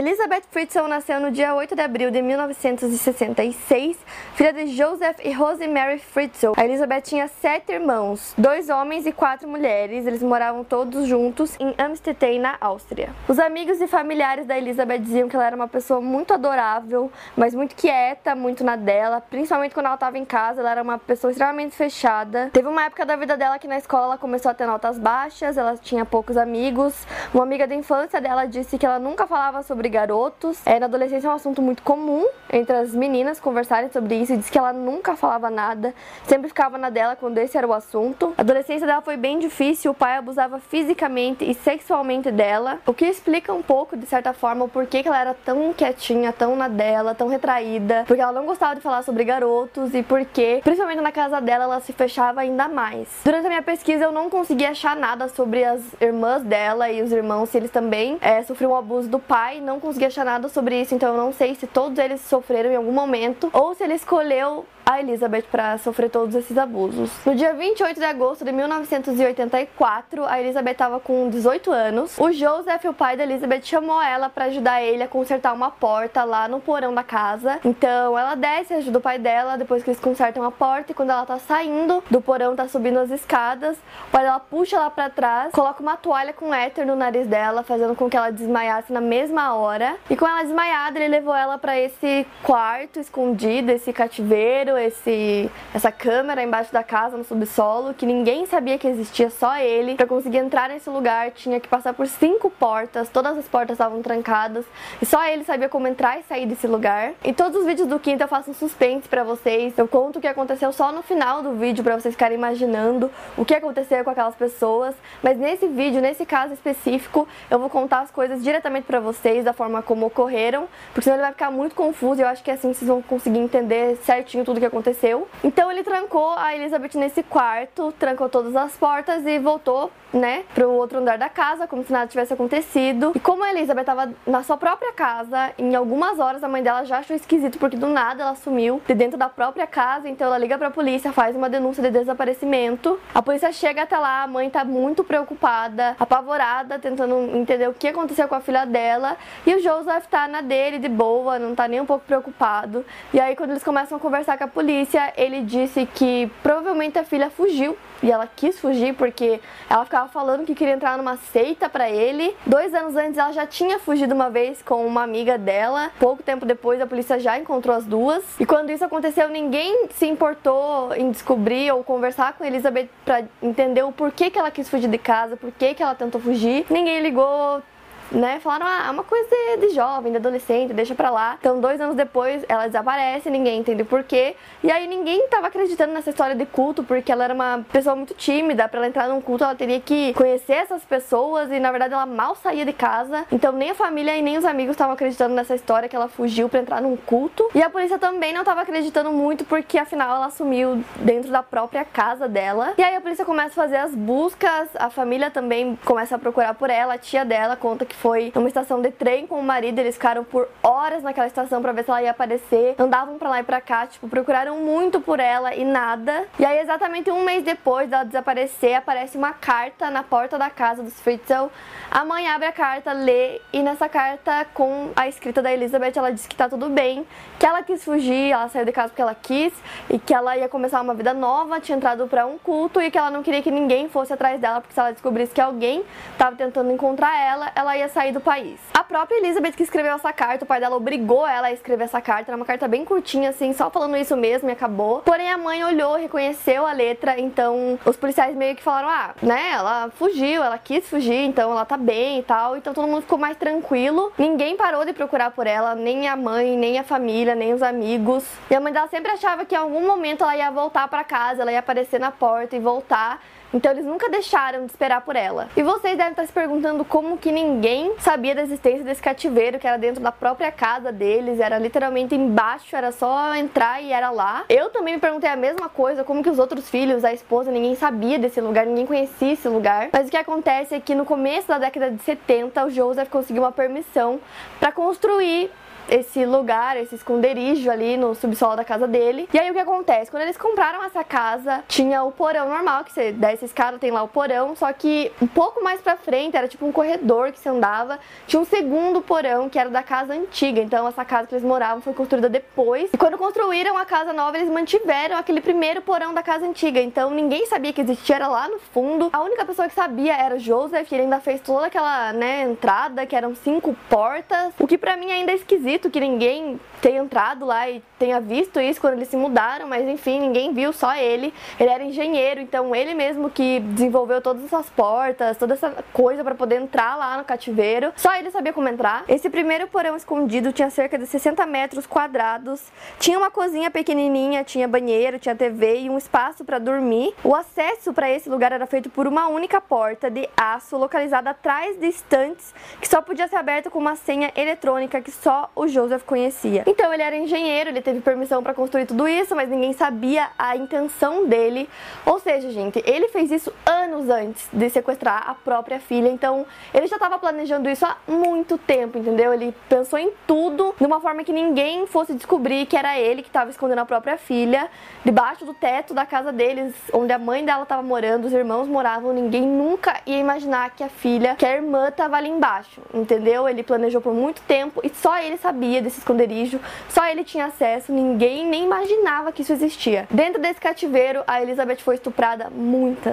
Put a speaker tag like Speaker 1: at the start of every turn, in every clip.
Speaker 1: Elizabeth Fritzl nasceu no dia 8 de abril de 1966, filha de Joseph e Rosemary Fritzl. A Elizabeth tinha sete irmãos, dois homens e quatro mulheres. Eles moravam todos juntos em Amstetten, na Áustria. Os amigos e familiares da Elizabeth diziam que ela era uma pessoa muito adorável, mas muito quieta, muito na dela, principalmente quando ela estava em casa. Ela era uma pessoa extremamente fechada. Teve uma época da vida dela que na escola ela começou a ter notas baixas, ela tinha poucos amigos. Uma amiga da infância dela disse que ela nunca falava sobre garotos. É, na adolescência é um assunto muito comum entre as meninas conversarem sobre isso e diz que ela nunca falava nada, sempre ficava na dela quando esse era o assunto. A adolescência dela foi bem difícil, o pai abusava fisicamente e sexualmente dela, o que explica um pouco, de certa forma, o porquê que ela era tão quietinha, tão na dela, tão retraída, porque ela não gostava de falar sobre garotos e porque, principalmente na casa dela, ela se fechava ainda mais. Durante a minha pesquisa, eu não consegui achar nada sobre as irmãs dela e os irmãos, se eles também é, sofriam o abuso do pai, não consegui achar nada sobre isso, então eu não sei se todos eles sofreram em algum momento ou se ele escolheu a Elizabeth para sofrer todos esses abusos. No dia 28 de agosto de 1984, a Elizabeth estava com 18 anos. O Joseph, o pai da Elizabeth, chamou ela para ajudar ele a consertar uma porta lá no porão da casa. Então ela desce, ajuda o pai dela, depois que eles consertam a porta, e quando ela tá saindo do porão, tá subindo as escadas, o pai dela puxa ela para trás, coloca uma toalha com éter no nariz dela, fazendo com que ela desmaiasse na mesma hora. E com ela desmaiada, ele levou ela para esse quarto escondido, esse cativeiro, esse, essa câmera embaixo da casa, no subsolo, que ninguém sabia que existia, só ele. Para conseguir entrar nesse lugar, tinha que passar por cinco portas, todas as portas estavam trancadas, e só ele sabia como entrar e sair desse lugar. Em todos os vídeos do Quinto eu faço um suspense para vocês, eu conto o que aconteceu só no final do vídeo para vocês ficarem imaginando o que aconteceu com aquelas pessoas, mas nesse vídeo, nesse caso específico, eu vou contar as coisas diretamente para vocês, da forma como ocorreram, porque senão ele vai ficar muito confuso e eu acho que assim vocês vão conseguir entender certinho tudo que aconteceu. Então ele trancou a Elizabeth nesse quarto, trancou todas as portas e voltou, né, pro outro andar da casa, como se nada tivesse acontecido. E como a Elizabeth estava na sua própria casa, em algumas horas a mãe dela já achou esquisito porque do nada ela sumiu de dentro da própria casa, então ela liga pra polícia, faz uma denúncia de desaparecimento. A polícia chega até lá, a mãe tá muito preocupada, apavorada, tentando entender o que aconteceu com a filha dela, e o Joseph tá na dele de boa, não tá nem um pouco preocupado. E aí quando eles começam a conversar com a polícia, ele disse que provavelmente a filha fugiu e ela quis fugir porque ela ficava falando que queria entrar numa seita para ele. Dois anos antes ela já tinha fugido uma vez com uma amiga dela. Pouco tempo depois a polícia já encontrou as duas. E quando isso aconteceu, ninguém se importou em descobrir ou conversar com Elizabeth para entender o porquê que ela quis fugir de casa, porquê que ela tentou fugir. Ninguém ligou né, falaram, ah, é uma coisa de jovem, de adolescente, deixa pra lá. Então, dois anos depois, ela desaparece, ninguém entende por quê. E aí, ninguém tava acreditando nessa história de culto, porque ela era uma pessoa muito tímida. Pra ela entrar num culto, ela teria que conhecer essas pessoas e, na verdade, ela mal saía de casa. Então, nem a família e nem os amigos estavam acreditando nessa história que ela fugiu pra entrar num culto. E a polícia também não tava acreditando muito, porque afinal ela sumiu dentro da própria casa dela. E aí, a polícia começa a fazer as buscas, a família também começa a procurar por ela, a tia dela conta que foi numa estação de trem com o marido, eles ficaram por horas naquela estação para ver se ela ia aparecer. Andavam para lá e para cá, tipo, procuraram muito por ela e nada. E aí exatamente um mês depois dela desaparecer, aparece uma carta na porta da casa dos Fritzl. A mãe abre a carta, lê e nessa carta com a escrita da Elizabeth, ela diz que tá tudo bem, que ela quis fugir, ela saiu de casa porque ela quis e que ela ia começar uma vida nova, tinha entrado para um culto e que ela não queria que ninguém fosse atrás dela, porque se ela descobrisse que alguém estava tentando encontrar ela, ela ia sair do país. A própria Elizabeth que escreveu essa carta, o pai dela obrigou ela a escrever essa carta, era uma carta bem curtinha assim, só falando isso mesmo e acabou. Porém a mãe olhou, reconheceu a letra, então os policiais meio que falaram: "Ah, né, ela fugiu, ela quis fugir, então ela tá bem e tal". Então todo mundo ficou mais tranquilo. Ninguém parou de procurar por ela, nem a mãe, nem a família, nem os amigos. E a mãe dela sempre achava que em algum momento ela ia voltar para casa, ela ia aparecer na porta e voltar Então eles nunca deixaram de esperar por ela. E vocês devem estar se perguntando como que ninguém sabia da existência desse cativeiro que era dentro da própria casa deles, era literalmente embaixo, era só entrar e era lá. Eu também me perguntei a mesma coisa, como que os outros filhos, a esposa, ninguém sabia desse lugar, ninguém conhecia esse lugar. Mas o que acontece é que no começo da década de 70, o Joseph conseguiu uma permissão para construir esse lugar, esse esconderijo ali no subsolo da casa dele. E aí o que acontece? Quando eles compraram essa casa, tinha o porão normal, que você desce a escada, tem lá o porão, só que um pouco mais pra frente, era tipo um corredor que você andava, tinha um segundo porão que era da casa antiga. Então essa casa que eles moravam foi construída depois. E quando construíram a casa nova, eles mantiveram aquele primeiro porão da casa antiga. Então ninguém sabia que existia, era lá no fundo. A única pessoa que sabia era o Joseph, ele ainda fez toda aquela, né, entrada, que eram cinco portas. O que para mim ainda é esquisito que ninguém tenha entrado lá e tenha visto isso quando eles se mudaram, mas enfim, ninguém viu, só ele. Ele era engenheiro, então ele mesmo que desenvolveu todas essas portas, toda essa coisa para poder entrar lá no cativeiro. Só ele sabia como entrar. Esse primeiro porão escondido tinha cerca de 60 metros quadrados, tinha uma cozinha pequenininha, tinha banheiro, tinha TV e um espaço para dormir. O acesso para esse lugar era feito por uma única porta de aço localizada atrás de estantes que só podia ser aberta com uma senha eletrônica que só o Joseph conhecia. Então ele era engenheiro, ele teve permissão para construir tudo isso, mas ninguém sabia a intenção dele. Ou seja, gente, ele fez isso anos antes de sequestrar a própria filha. Então ele já estava planejando isso há muito tempo, entendeu? Ele pensou em tudo de uma forma que ninguém fosse descobrir que era ele que estava escondendo a própria filha debaixo do teto da casa deles, onde a mãe dela estava morando, os irmãos moravam. Ninguém nunca ia imaginar que a filha, que a irmã estava ali embaixo, entendeu? Ele planejou por muito tempo e só ele sabia desse esconderijo, só ele tinha acesso, ninguém nem imaginava que isso existia. Dentro desse cativeiro, a Elizabeth foi estuprada muitas,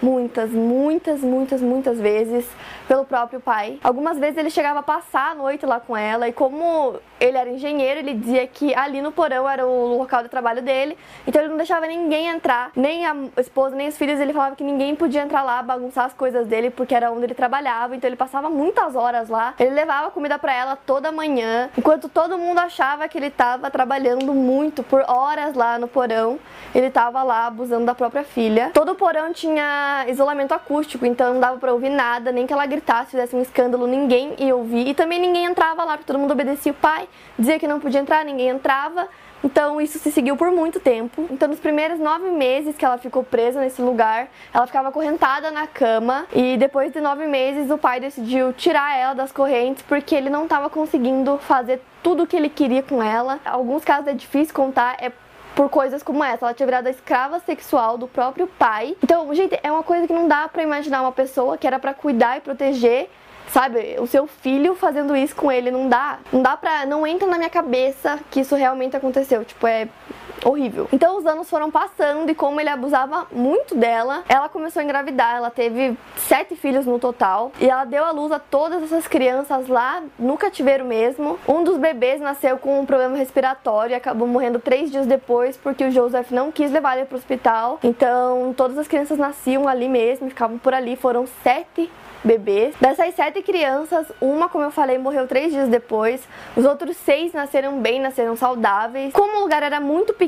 Speaker 1: muitas, muitas, muitas, muitas vezes pelo próprio pai. Algumas vezes ele chegava a passar a noite lá com ela e como ele era engenheiro, ele dizia que ali no porão era o local de trabalho dele, então ele não deixava ninguém entrar, nem a esposa, nem os filhos, ele falava que ninguém podia entrar lá bagunçar as coisas dele porque era onde ele trabalhava, então ele passava muitas horas lá. Ele levava comida para ela toda manhã, enquanto todo mundo achava que ele estava trabalhando muito por horas lá no porão, ele estava lá abusando da própria filha. Todo o porão tinha isolamento acústico, então não dava para ouvir nada, nem que ela gritasse, fizesse um escândalo, ninguém ia ouvir. E também ninguém entrava lá, porque todo mundo obedecia o pai, dizia que não podia entrar, ninguém entrava. Então isso se seguiu por muito tempo. Então nos primeiros nove meses que ela ficou presa nesse lugar, ela ficava acorrentada na cama e depois de nove meses o pai decidiu tirar ela das correntes porque ele não estava conseguindo fazer tudo o que ele queria com ela. Alguns casos é difícil contar, é por coisas como essa. Ela tinha virado a escrava sexual do próprio pai. Então, gente, é uma coisa que não dá para imaginar uma pessoa que era para cuidar e proteger sabe, o seu filho fazendo isso com ele não dá. Não dá pra. Não entra na minha cabeça que isso realmente aconteceu. Tipo, é horrível. Então os anos foram passando e como ele abusava muito dela, ela começou a engravidar. Ela teve sete filhos no total e ela deu à luz a todas essas crianças lá no cativeiro mesmo. Um dos bebês nasceu com um problema respiratório e acabou morrendo três dias depois porque o Joseph não quis levar ele para o hospital. Então todas as crianças nasciam ali mesmo, ficavam por ali. Foram sete bebês. Dessas sete crianças, uma, como eu falei, morreu três dias depois. Os outros seis nasceram bem, nasceram saudáveis. Como o lugar era muito pequeno,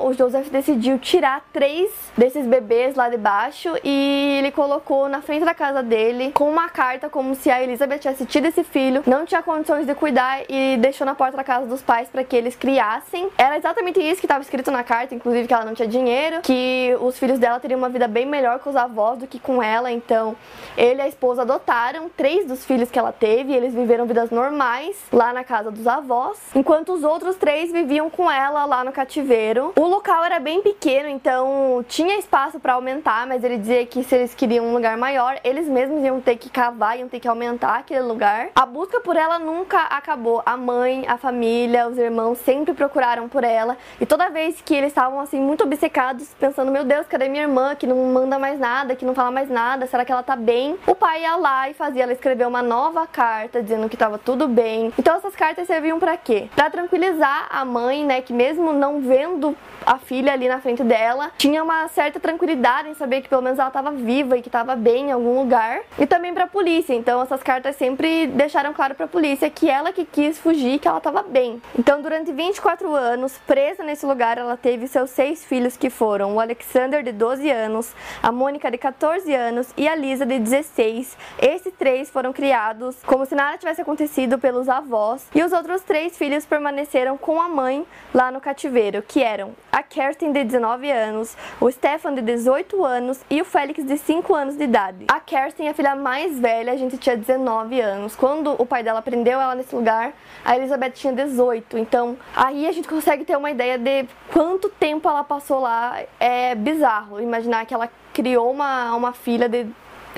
Speaker 1: o Joseph decidiu tirar três desses bebês lá de baixo e ele colocou na frente da casa dele com uma carta como se a Elizabeth tivesse tido esse filho, não tinha condições de cuidar e deixou na porta da casa dos pais para que eles criassem. Era exatamente isso que estava escrito na carta, inclusive que ela não tinha dinheiro, que os filhos dela teriam uma vida bem melhor com os avós do que com ela. Então, ele e a esposa adotaram três dos filhos que ela teve, e eles viveram vidas normais lá na casa dos avós, enquanto os outros três viviam com ela lá no cativeiro. O local era bem pequeno, então tinha espaço para aumentar, mas ele dizia que se eles queriam um lugar maior, eles mesmos iam ter que cavar, iam ter que aumentar aquele lugar. A busca por ela nunca acabou. A mãe, a família, os irmãos sempre procuraram por ela, e toda vez que eles estavam assim muito obcecados, pensando: "Meu Deus, cadê minha irmã que não manda mais nada, que não fala mais nada? Será que ela tá bem?" O pai ia lá e fazia ela escrever uma nova carta dizendo que estava tudo bem. Então essas cartas serviam para quê? Para tranquilizar a mãe, né, que mesmo não vendo vendo a filha ali na frente dela, tinha uma certa tranquilidade em saber que pelo menos ela estava viva e que estava bem em algum lugar. E também para a polícia. Então essas cartas sempre deixaram claro para a polícia que ela que quis fugir, que ela estava bem. Então durante 24 anos, presa nesse lugar, ela teve seus seis filhos que foram o Alexander de 12 anos, a Mônica de 14 anos e a Lisa de 16. Esses três foram criados como se nada tivesse acontecido pelos avós e os outros três filhos permaneceram com a mãe lá no cativeiro, que eram a Kerstin de 19 anos, o Stefan de 18 anos e o Félix de 5 anos de idade. A Kerstin, a filha mais velha, a gente tinha 19 anos. Quando o pai dela prendeu ela nesse lugar, a Elizabeth tinha 18. Então, aí a gente consegue ter uma ideia de quanto tempo ela passou lá. É bizarro imaginar que ela criou uma, uma filha de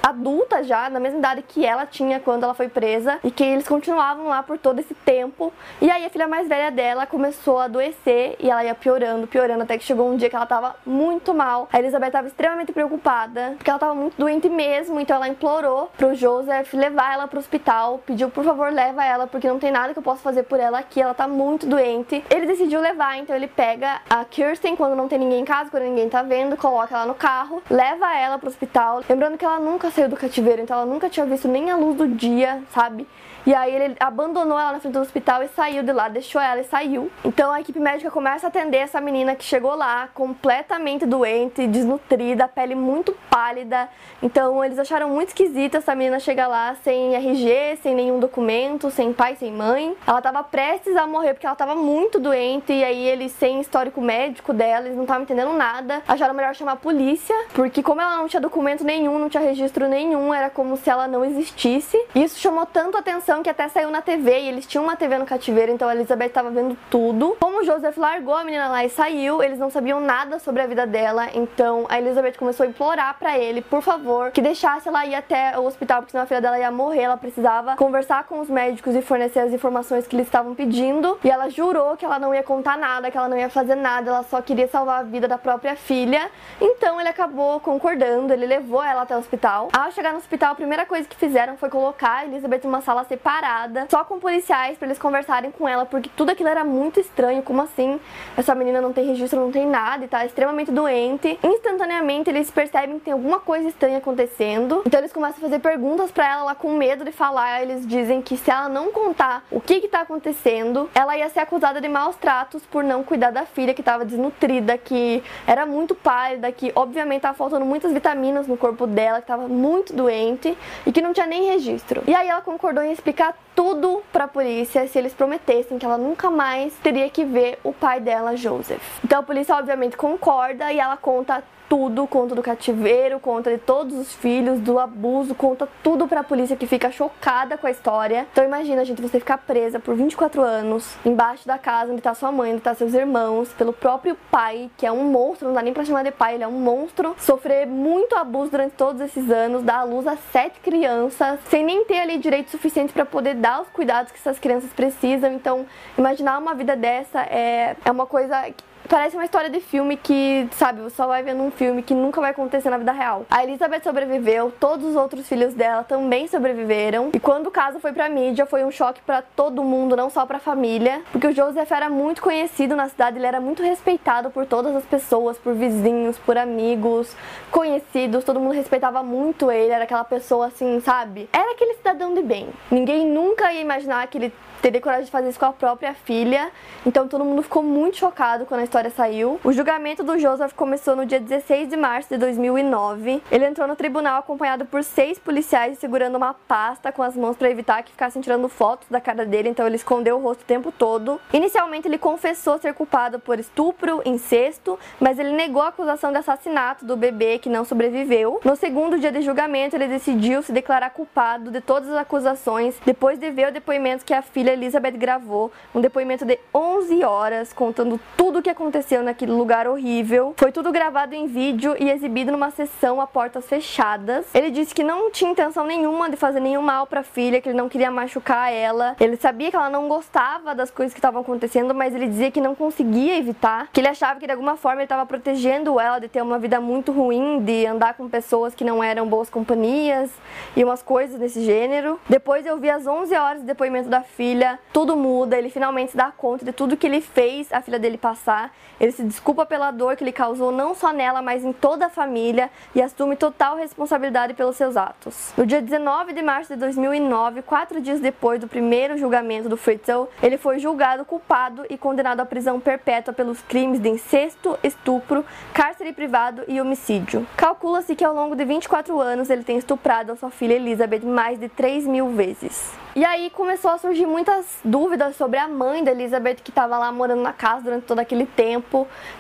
Speaker 1: adulta já, na mesma idade que ela tinha quando ela foi presa, e que eles continuavam lá por todo esse tempo. E aí a filha mais velha dela começou a adoecer e ela ia piorando, piorando, até que chegou um dia que ela tava muito mal. A Elizabeth estava extremamente preocupada, porque ela tava muito doente mesmo, então ela implorou pro Joseph levar ela pro hospital, pediu por favor leva ela, porque não tem nada que eu possa fazer por ela aqui, ela tá muito doente. Ele decidiu levar, então ele pega a Kirsten quando não tem ninguém em casa, quando ninguém tá vendo, coloca ela no carro, leva ela pro hospital, lembrando que ela nunca saiu do cativeiro, então ela nunca tinha visto nem a luz do dia, sabe? E aí ele abandonou ela na frente do hospital e saiu de lá, deixou ela e saiu. Então a equipe médica começa a atender essa menina que chegou lá completamente doente, desnutrida, pele muito pálida. Então eles acharam muito esquisita essa menina chegar lá sem RG, sem nenhum documento, sem pai, sem mãe. Ela tava prestes a morrer porque ela tava muito doente e aí eles sem histórico médico dela, eles não estavam entendendo nada. Acharam melhor chamar a polícia, porque como ela não tinha documento nenhum, não tinha registro nenhum, era como se ela não existisse. Isso chamou tanto atenção que até saiu na TV e eles tinham uma TV no cativeiro, então a Elizabeth estava vendo tudo. Como o Joseph largou a menina lá e saiu, eles não sabiam nada sobre a vida dela, então a Elizabeth começou a implorar para ele, por favor, que deixasse ela ir até o hospital, porque senão a filha dela ia morrer, ela precisava conversar com os médicos e fornecer as informações que eles estavam pedindo. E ela jurou que ela não ia contar nada, que ela não ia fazer nada, ela só queria salvar a vida da própria filha. Então ele acabou concordando, ele levou ela até o hospital. Ao chegar no hospital, a primeira coisa que fizeram foi colocar a Elizabeth em uma sala separada só com policiais para eles conversarem com ela, porque tudo aquilo era muito estranho. Como assim? Essa menina não tem registro, não tem nada e tá extremamente doente. Instantaneamente eles percebem que tem alguma coisa estranha acontecendo. Então eles começam a fazer perguntas para ela, ela com medo de falar. Eles dizem que se ela não contar o que que tá acontecendo, ela ia ser acusada de maus tratos por não cuidar da filha que tava desnutrida, que era muito pálida, que obviamente tava faltando muitas vitaminas no corpo dela, que tava muito doente e que não tinha nem registro. E aí ela concordou em explicar tudo para a polícia se eles prometessem que ela nunca mais teria que ver o pai dela, Joseph. Então a polícia obviamente concorda e ela conta tudo, conta do cativeiro, conta de todos os filhos, do abuso, conta tudo pra polícia que fica chocada com a história. Então imagina, gente, você ficar presa por 24 anos embaixo da casa onde tá sua mãe, onde tá seus irmãos, pelo próprio pai, que é um monstro, não dá nem pra chamar de pai, ele é um monstro, sofrer muito abuso durante todos esses anos, dar à luz a sete crianças, sem nem ter ali direito suficiente para poder dar os cuidados que essas crianças precisam. Então, imaginar uma vida dessa é, é uma coisa Parece uma história de filme que, sabe, você só vai vendo um filme que nunca vai acontecer na vida real. A Elizabeth sobreviveu, todos os outros filhos dela também sobreviveram. E quando o caso foi pra mídia, foi um choque para todo mundo, não só pra família. Porque o Joseph era muito conhecido na cidade, ele era muito respeitado por todas as pessoas, por vizinhos, por amigos, conhecidos. Todo mundo respeitava muito ele, era aquela pessoa assim, sabe? Era aquele cidadão de bem. Ninguém nunca ia imaginar que ele teria coragem de fazer isso com a própria filha. Então todo mundo ficou muito chocado quando a história saiu. O julgamento do Joseph começou no dia 16 de março de 2009. Ele entrou no tribunal acompanhado por seis policiais segurando uma pasta com as mãos para evitar que ficassem tirando fotos da cara dele, então ele escondeu o rosto o tempo todo. Inicialmente ele confessou ser culpado por estupro, incesto, mas ele negou a acusação de assassinato do bebê que não sobreviveu. No segundo dia de julgamento, ele decidiu se declarar culpado de todas as acusações depois de ver o depoimento que a filha Elizabeth gravou um depoimento de 11 horas contando tudo o que aconteceu naquele lugar horrível. Foi tudo gravado em vídeo e exibido numa sessão a portas fechadas. Ele disse que não tinha intenção nenhuma de fazer nenhum mal para a filha, que ele não queria machucar ela. Ele sabia que ela não gostava das coisas que estavam acontecendo, mas ele dizia que não conseguia evitar, que ele achava que de alguma forma ele estava protegendo ela de ter uma vida muito ruim, de andar com pessoas que não eram boas companhias e umas coisas desse gênero. Depois eu vi às 11 horas de depoimento da filha, tudo muda, ele finalmente se dá conta de tudo que ele fez a filha dele passar. Ele se desculpa pela dor que ele causou não só nela, mas em toda a família e assume total responsabilidade pelos seus atos. No dia 19 de março de 2009, quatro dias depois do primeiro julgamento do Fritzl, ele foi julgado culpado e condenado à prisão perpétua pelos crimes de incesto, estupro, cárcere privado e homicídio. Calcula-se que ao longo de 24 anos ele tem estuprado a sua filha Elizabeth mais de 3 mil vezes. E aí começou a surgir muitas dúvidas sobre a mãe da Elizabeth que estava lá morando na casa durante todo aquele tempo.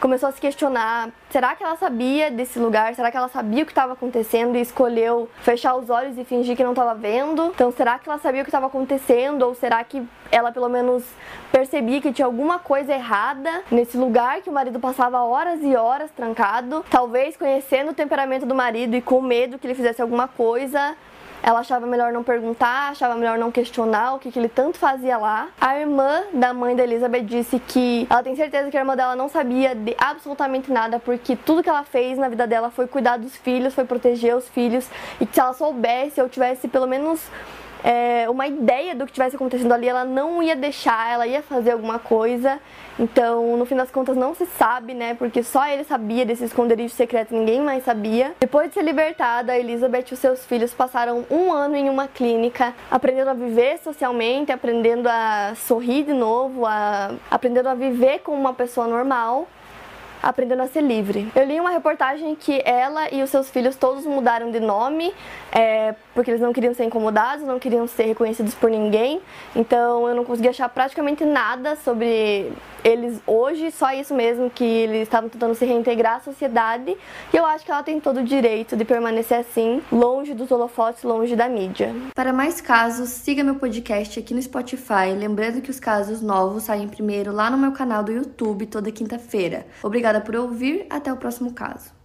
Speaker 1: Começou a se questionar: será que ela sabia desse lugar? Será que ela sabia o que estava acontecendo e escolheu fechar os olhos e fingir que não estava vendo? Então, será que ela sabia o que estava acontecendo? Ou será que ela pelo menos percebia que tinha alguma coisa errada nesse lugar que o marido passava horas e horas trancado? Talvez conhecendo o temperamento do marido e com medo que ele fizesse alguma coisa, ela achava melhor não perguntar, achava melhor não questionar o que, que ele tanto fazia lá. A irmã da mãe da Elizabeth disse que ela tem certeza que a irmã dela não sabia de absolutamente nada, porque tudo que ela fez na vida dela foi cuidar dos filhos, foi proteger os filhos, e que se ela soubesse ou tivesse pelo menos é, uma ideia do que tivesse acontecendo ali, ela não ia deixar, ela ia fazer alguma coisa. Então, no fim das contas, não se sabe, né? Porque só ele sabia desse esconderijo secreto, ninguém mais sabia. Depois de ser libertada, Elizabeth e os seus filhos passaram um ano em uma clínica, aprendendo a viver socialmente, aprendendo a sorrir de novo, a... aprendendo a viver como uma pessoa normal aprendendo a ser livre. Eu li uma reportagem que ela e os seus filhos todos mudaram de nome é, porque eles não queriam ser incomodados, não queriam ser reconhecidos por ninguém. Então eu não consegui achar praticamente nada sobre eles hoje, só isso mesmo que eles estavam tentando se reintegrar à sociedade. E eu acho que ela tem todo o direito de permanecer assim, longe dos holofotes, longe da mídia. Para mais casos, siga meu podcast aqui no Spotify, lembrando que os casos novos saem primeiro lá no meu canal do YouTube toda quinta-feira. Obrigada por ouvir, até o próximo caso.